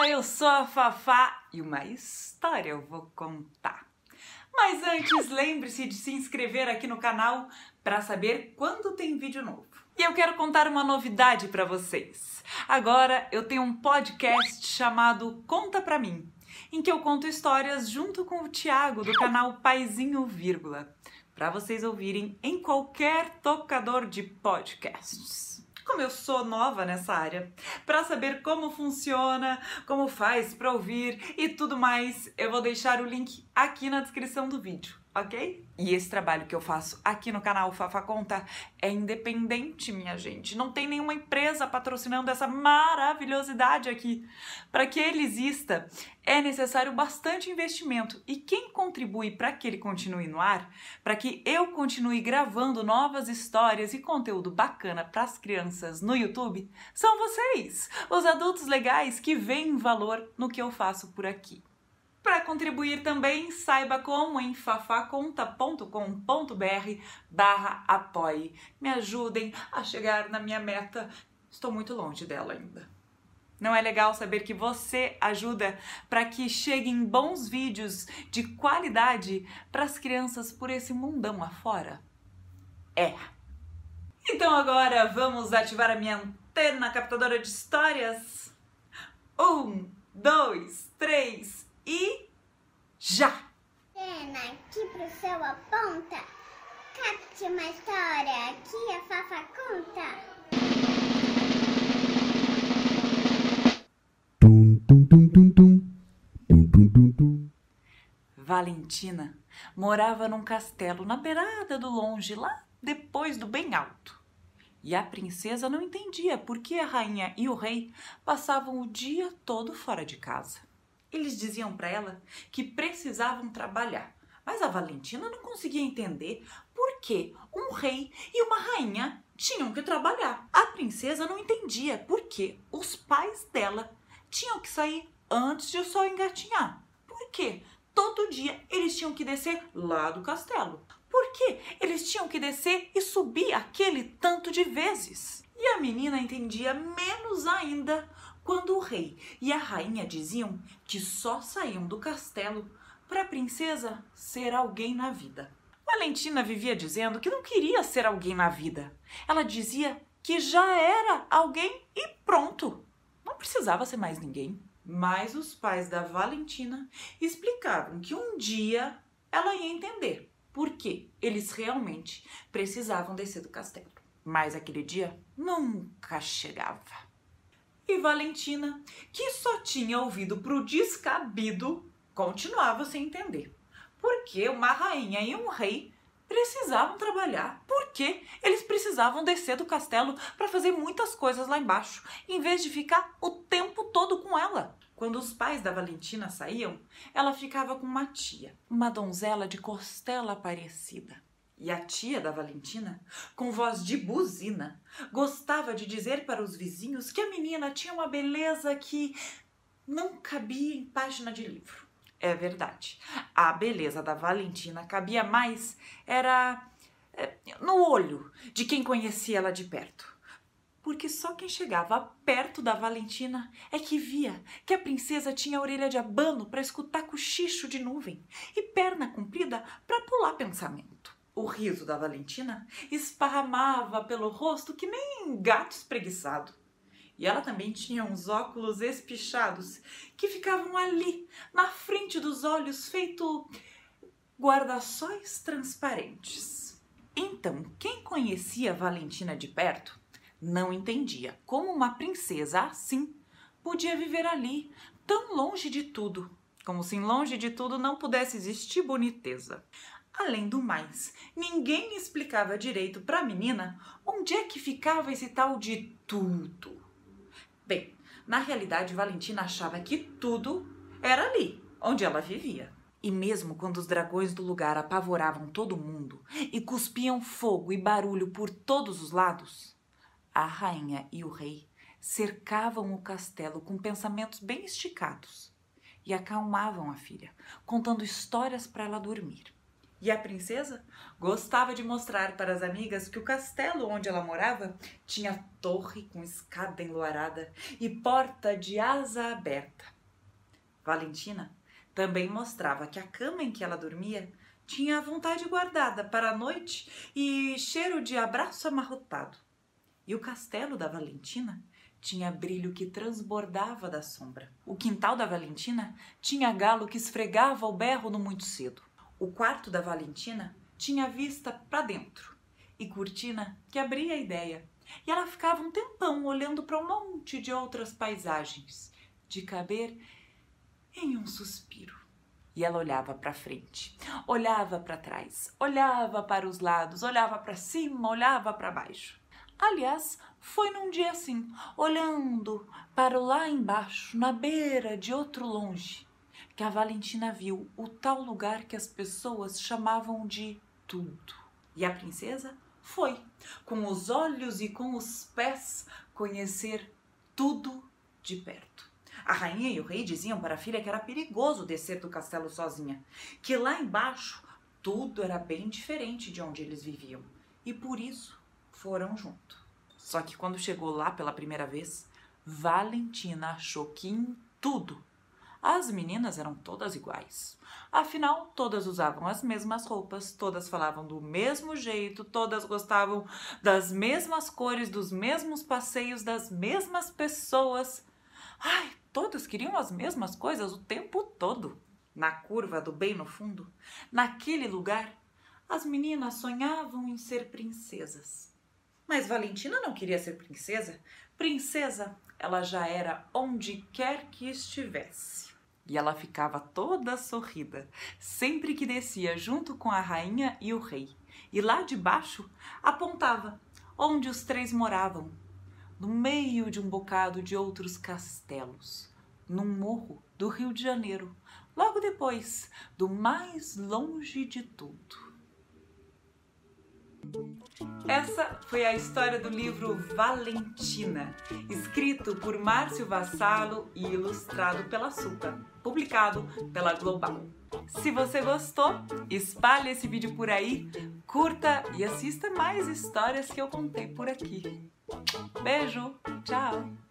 Olá, eu sou a Fafá e uma história eu vou contar. Mas antes, lembre-se de se inscrever aqui no canal para saber quando tem vídeo novo. E eu quero contar uma novidade para vocês. Agora eu tenho um podcast chamado Conta Pra Mim, em que eu conto histórias junto com o Thiago do canal Paizinho Vírgula, para vocês ouvirem em qualquer tocador de podcasts como eu sou nova nessa área, para saber como funciona, como faz para ouvir e tudo mais, eu vou deixar o link aqui na descrição do vídeo ok? E esse trabalho que eu faço aqui no canal Fafa Conta é independente, minha gente. Não tem nenhuma empresa patrocinando essa maravilhosidade aqui. Para que ele exista, é necessário bastante investimento. E quem contribui para que ele continue no ar, para que eu continue gravando novas histórias e conteúdo bacana para as crianças no YouTube, são vocês, os adultos legais que veem valor no que eu faço por aqui. Para contribuir também, saiba como em fafaconta.com.br barra apoie. Me ajudem a chegar na minha meta. Estou muito longe dela ainda. Não é legal saber que você ajuda para que cheguem bons vídeos de qualidade para as crianças por esse mundão afora? É. Então agora vamos ativar a minha antena captadora de histórias? Um, dois, três e já! Pena, aqui pro seu aponta. Capte uma história, aqui a Fafa conta. Tum, tum, tum, tum, tum. Tum, tum, tum, tum. Valentina morava num castelo na beirada do longe, lá depois do bem alto. E a princesa não entendia por que a rainha e o rei passavam o dia todo fora de casa. Eles diziam para ela que precisavam trabalhar, mas a Valentina não conseguia entender por que um rei e uma rainha tinham que trabalhar. A princesa não entendia por que os pais dela tinham que sair antes de o sol engatinhar. Por que todo dia eles tinham que descer lá do castelo? Por que eles tinham que descer e subir aquele tanto de vezes? E a menina entendia menos ainda quando o rei e a rainha diziam que só saíam do castelo para a princesa ser alguém na vida. Valentina vivia dizendo que não queria ser alguém na vida. Ela dizia que já era alguém e pronto. Não precisava ser mais ninguém. Mas os pais da Valentina explicavam que um dia ela ia entender por que eles realmente precisavam descer do castelo. Mas aquele dia nunca chegava. E Valentina, que só tinha ouvido pro descabido, continuava sem entender. Por que uma rainha e um rei precisavam trabalhar? Por que eles precisavam descer do castelo para fazer muitas coisas lá embaixo, em vez de ficar o tempo todo com ela? Quando os pais da Valentina saíam, ela ficava com uma tia, uma donzela de costela parecida. E a tia da Valentina, com voz de buzina, gostava de dizer para os vizinhos que a menina tinha uma beleza que não cabia em página de livro. É verdade. A beleza da Valentina cabia mais era é, no olho de quem conhecia ela de perto. Porque só quem chegava perto da Valentina é que via que a princesa tinha a orelha de abano para escutar cochicho de nuvem e perna comprida para pular pensamento. O riso da Valentina esparramava pelo rosto que nem gato espreguiçado. E ela também tinha uns óculos espichados que ficavam ali, na frente dos olhos, feito guarda-sóis transparentes. Então, quem conhecia Valentina de perto não entendia como uma princesa assim podia viver ali, tão longe de tudo, como se longe de tudo não pudesse existir boniteza. Além do mais, ninguém explicava direito para a menina onde é que ficava esse tal de tudo. Bem, na realidade, Valentina achava que tudo era ali, onde ela vivia. E mesmo quando os dragões do lugar apavoravam todo mundo e cuspiam fogo e barulho por todos os lados, a rainha e o rei cercavam o castelo com pensamentos bem esticados e acalmavam a filha, contando histórias para ela dormir. E a princesa gostava de mostrar para as amigas que o castelo onde ela morava tinha torre com escada enluarada e porta de asa aberta. Valentina também mostrava que a cama em que ela dormia tinha a vontade guardada para a noite e cheiro de abraço amarrotado. E o castelo da Valentina tinha brilho que transbordava da sombra. O quintal da Valentina tinha galo que esfregava o berro no muito cedo. O quarto da Valentina tinha vista para dentro e cortina que abria a ideia. E ela ficava um tempão olhando para um monte de outras paisagens, de caber em um suspiro. E ela olhava para frente, olhava para trás, olhava para os lados, olhava para cima, olhava para baixo. Aliás, foi num dia assim, olhando para lá embaixo, na beira de outro longe, que a Valentina viu o tal lugar que as pessoas chamavam de tudo. E a princesa foi, com os olhos e com os pés, conhecer tudo de perto. A rainha e o rei diziam para a filha que era perigoso descer do castelo sozinha, que lá embaixo tudo era bem diferente de onde eles viviam, e por isso foram junto. Só que quando chegou lá pela primeira vez, Valentina achou que em tudo as meninas eram todas iguais. Afinal, todas usavam as mesmas roupas, todas falavam do mesmo jeito, todas gostavam das mesmas cores, dos mesmos passeios, das mesmas pessoas. Ai, todas queriam as mesmas coisas o tempo todo. Na curva do bem no fundo, naquele lugar, as meninas sonhavam em ser princesas. Mas Valentina não queria ser princesa. Princesa, ela já era onde quer que estivesse. E ela ficava toda sorrida, sempre que descia junto com a rainha e o rei. E lá de baixo apontava onde os três moravam, no meio de um bocado de outros castelos, num morro do Rio de Janeiro, logo depois do mais longe de tudo. Essa foi a história do livro Valentina, escrito por Márcio Vassalo e ilustrado pela Suca, publicado pela Global. Se você gostou, espalhe esse vídeo por aí, curta e assista mais histórias que eu contei por aqui. Beijo, tchau!